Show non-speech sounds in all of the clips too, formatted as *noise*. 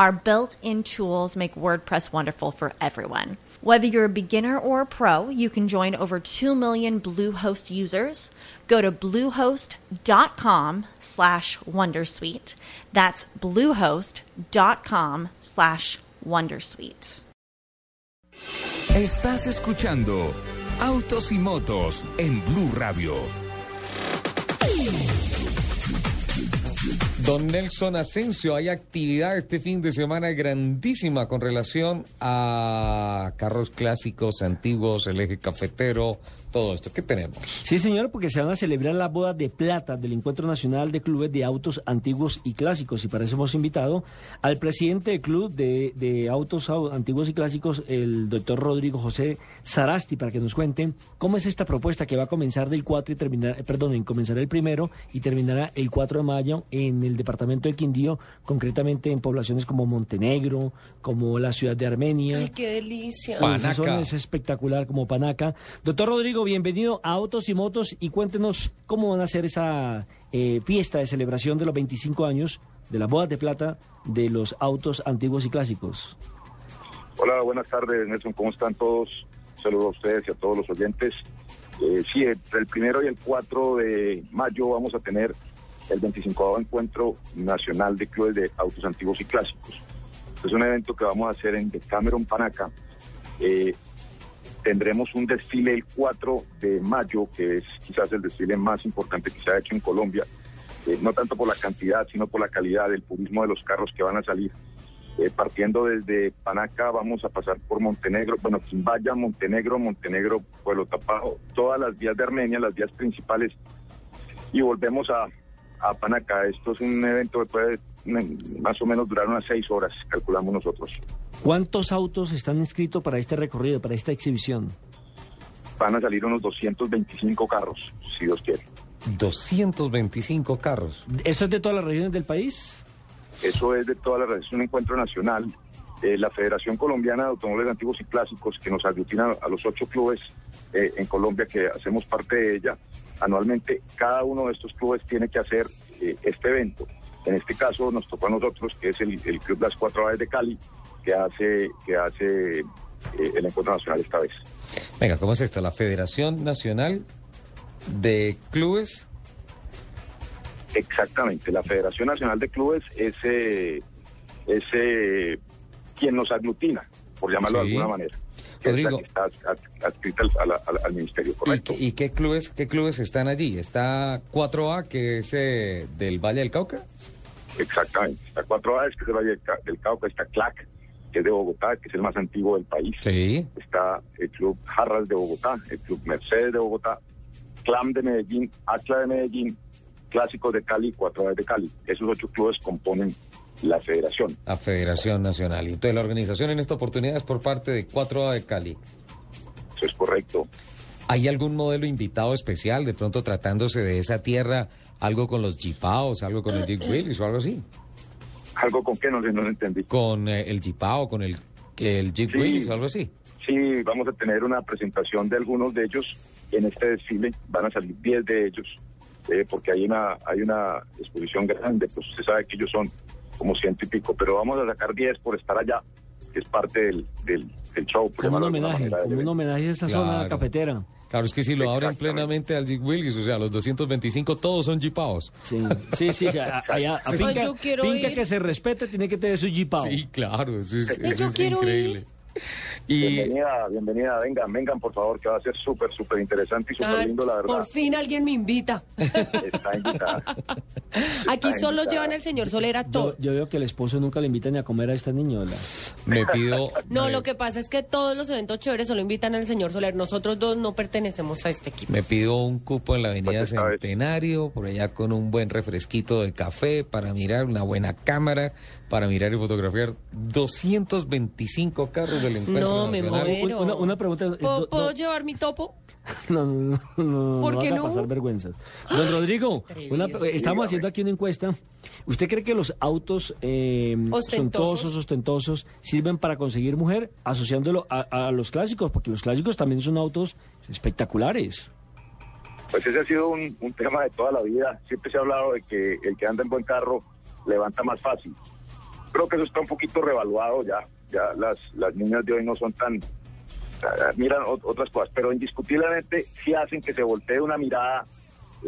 Our built in tools make WordPress wonderful for everyone. Whether you're a beginner or a pro, you can join over 2 million Bluehost users. Go to bluehost.com slash wondersuite. That's bluehost.com slash wondersuite. Estás escuchando Autos y Motos en Blue Radio. Don Nelson Asensio, hay actividad este fin de semana grandísima con relación a carros clásicos, antiguos, el eje cafetero, todo esto. ¿Qué tenemos? Sí, señor, porque se van a celebrar las bodas de plata del Encuentro Nacional de Clubes de Autos Antiguos y Clásicos. Y para eso hemos invitado al presidente del Club de, de Autos Antiguos y Clásicos, el doctor Rodrigo José Sarasti, para que nos cuente cómo es esta propuesta que va a comenzar del 4 y terminar, perdón, comenzará el primero y terminará el 4 de mayo en el departamento del Quindío, concretamente en poblaciones como Montenegro, como la ciudad de Armenia. ¡Ay, qué delicia! Panaca. Es espectacular como Panaca. Doctor Rodrigo, bienvenido a Autos y Motos y cuéntenos cómo van a hacer esa eh, fiesta de celebración de los 25 años de las bodas de plata de los autos antiguos y clásicos. Hola, buenas tardes, Nelson. ¿Cómo están todos? Saludos a ustedes y a todos los oyentes. Eh, sí, entre el primero y el 4 de mayo vamos a tener el 25 Encuentro Nacional de Clubes de Autos Antiguos y Clásicos. Es un evento que vamos a hacer en Decameron, Panaca. Eh, tendremos un desfile el 4 de mayo, que es quizás el desfile más importante que se ha hecho en Colombia, eh, no tanto por la cantidad, sino por la calidad del purismo de los carros que van a salir. Eh, partiendo desde Panaca vamos a pasar por Montenegro, bueno, Quimbaya, Montenegro, Montenegro, Pueblo Tapado, todas las vías de Armenia, las vías principales, y volvemos a, a Panaca. Esto es un evento que puede más o menos durar unas seis horas, calculamos nosotros. ¿Cuántos autos están inscritos para este recorrido, para esta exhibición? Van a salir unos 225 carros, si Dios quiere. 225 carros. ¿Eso es de todas las regiones del país? Eso es de toda la red, es un encuentro nacional. Eh, la Federación Colombiana de Automóviles Antiguos y Clásicos, que nos aglutina a los ocho clubes eh, en Colombia que hacemos parte de ella, anualmente cada uno de estos clubes tiene que hacer eh, este evento. En este caso nos tocó a nosotros, que es el, el Club Las Cuatro Aves de Cali, que hace, que hace eh, el encuentro nacional esta vez. Venga, ¿cómo es esto? La Federación Nacional de Clubes. Exactamente, la Federación Nacional de Clubes es, eh, es quien nos aglutina, por llamarlo Sí. de alguna manera. es Rodrigo. que está ad- adscrita al, al- al- al ministerio, ¿Y, correcto. qué- y qué clubes qué clubes están allí? Está 4A, que es eh, del Valle del Cauca. Exactamente. Está Cuatro Aves, que es el Valle del Ca- del Cauca, está CLAC, que es de Bogotá, que es el más antiguo del país. Sí. Está el Club Jarras de Bogotá, el Club Mercedes de Bogotá, CLAM de Medellín, ACLA de Medellín, Clásicos de Cali, Cuatro Aves de Cali. Esos ocho clubes componen la federación. La Federación Nacional. Y entonces la organización en esta oportunidad es por parte de 4A de Cali. Eso es correcto. ¿Hay algún modelo invitado especial, de pronto tratándose de esa tierra, algo con los Jeepaos, algo con el Jeep Willys o algo así? ¿Algo con qué no, sé, no entendí? ¿Con eh, el Jeepao, con el, el Jeep Sí. Willys o algo así? Sí, vamos a tener una presentación de algunos de ellos en este desfile. Van a salir 10 de ellos, eh, porque hay una, hay una exposición grande, pues usted sabe que ellos son como ciento y pico, pero vamos a sacar 10 por estar allá, que es parte del, del, del show. Como un homenaje, como un homenaje a esa zona Claro. cafetera. Claro, es que si lo abren plenamente al Jeep Willys, o sea, los 225 todos son Jeepaos. Sí, sí, sí. allá, a Ay, finca, finca ir. que se respete tiene que tener su jeepao. Sí, claro, eso es, eso yo es quiero Bienvenida, bienvenida, vengan, vengan por favor, que va a ser súper, súper interesante y súper lindo, la verdad. Por fin alguien me invita. Está invitada. Aquí Está solo invitada. llevan al señor Solera todo. yo veo que el esposo nunca le invita ni a comer a esta niñola. Me pido... No, me- lo que pasa es que todos los eventos chéveres solo invitan al señor Soler. Nosotros dos no pertenecemos a este equipo. Me pido un cupo en la avenida Pues. Centenario, por allá con un buen refresquito de café, para mirar una buena cámara, para mirar y fotografiar 225 carros del encuentro No, me nacional. muero. Una- una pregunta, eh, ¿Puedo, do- puedo do- llevar mi topo? *laughs* No, no, no, no, ¿Por no qué no? pasar vergüenzas. Don Rodrigo, una- eh, estamos haciendo aquí una encuesta. ¿Usted cree que los autos eh, Ostentosos. ostentosos, sirven para conseguir mujer, asociándolo a, a los clásicos? Porque los clásicos también son autos espectaculares. Pues ese ha sido un, un tema de toda la vida. Siempre se ha hablado de que el que anda en buen carro levanta más fácil. Creo que eso está un poquito revaluado ya. Ya las, las niñas de hoy no son tan... ah, Miran ot- otras cosas, pero indiscutiblemente sí hacen que se voltee una mirada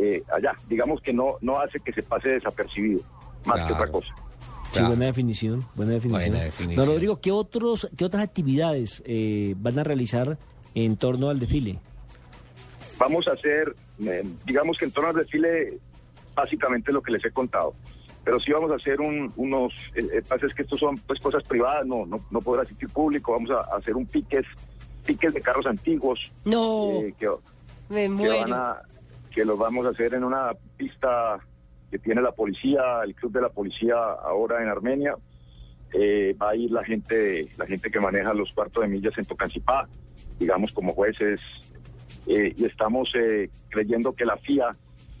eh, allá. Digamos que no, no hace que se pase desapercibido, más que otra cosa. Sí, Claro. buena definición, buena definición. Buena definición. Don Rodrigo, ¿qué, otros, qué otras actividades eh, van a realizar en torno al desfile? Vamos a hacer, eh, digamos que en torno al desfile, básicamente lo que les he contado. Pero sí vamos a hacer un- unos, eh, eh, pasa es que estos son pues cosas privadas, no, no, no podrá asistir público, vamos a, a hacer un piques, piques de carros antiguos, No, eh, que, me que van a, que los vamos a hacer en una pista que tiene la policía, el club de la policía ahora en Armenia. Eh, va a ir la gente, la gente que maneja los cuartos de millas en Tocancipá, digamos como jueces, eh, y estamos eh, creyendo que la FIA,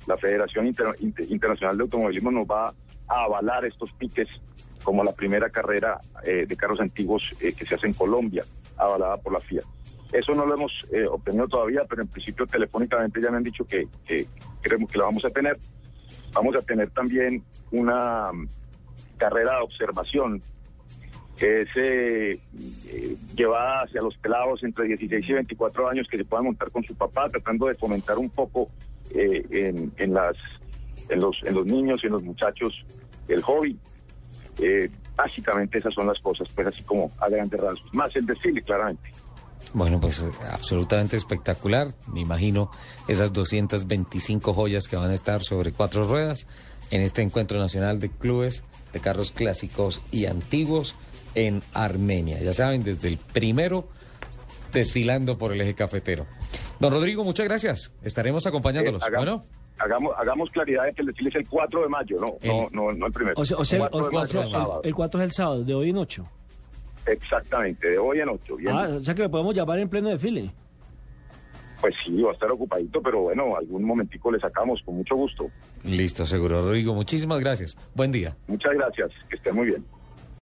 la Federación Inter- Inter- Internacional de Automovilismo, nos va a avalar estos piques como la primera carrera eh, de carros antiguos eh, que se hace en Colombia, avalada por la FIA. Eso no lo hemos eh, obtenido todavía, pero en principio telefónicamente ya me han dicho que, creemos que lo vamos a tener. Vamos a tener también una mm, carrera de observación que es eh, eh, llevada hacia los pelados entre 16 y 24 años que se puedan montar con su papá, tratando de fomentar un poco eh, en las, en, los, en los niños y en los muchachos el hobby. Eh, básicamente esas son las cosas, pues así como a grandes rasgos. Más el desfile, claramente. Bueno, pues eh, absolutamente espectacular. Me imagino esas 225 joyas que van a estar sobre cuatro ruedas en este encuentro nacional de clubes de carros clásicos y antiguos en Armenia. Ya saben, desde el primero desfilando por el eje cafetero. Don Rodrigo, muchas gracias. Estaremos acompañándolos. Eh, bueno, hagamos, hagamos claridad de que el desfile es el 4 de mayo, no, El- no, no, no el primero. O sea, o sea, el, 4 de o mayo, sea, el- sábado. el 4 es el sábado, de hoy en 8. Exactamente, de hoy en 8. Bien. Ah, o sea que lo podemos llamar en pleno desfile. Pues sí, va a estar ocupadito, pero bueno, algún momentico le sacamos con mucho gusto. listo, seguro. Rodrigo, muchísimas gracias. Buen día. Muchas gracias, que estén muy bien.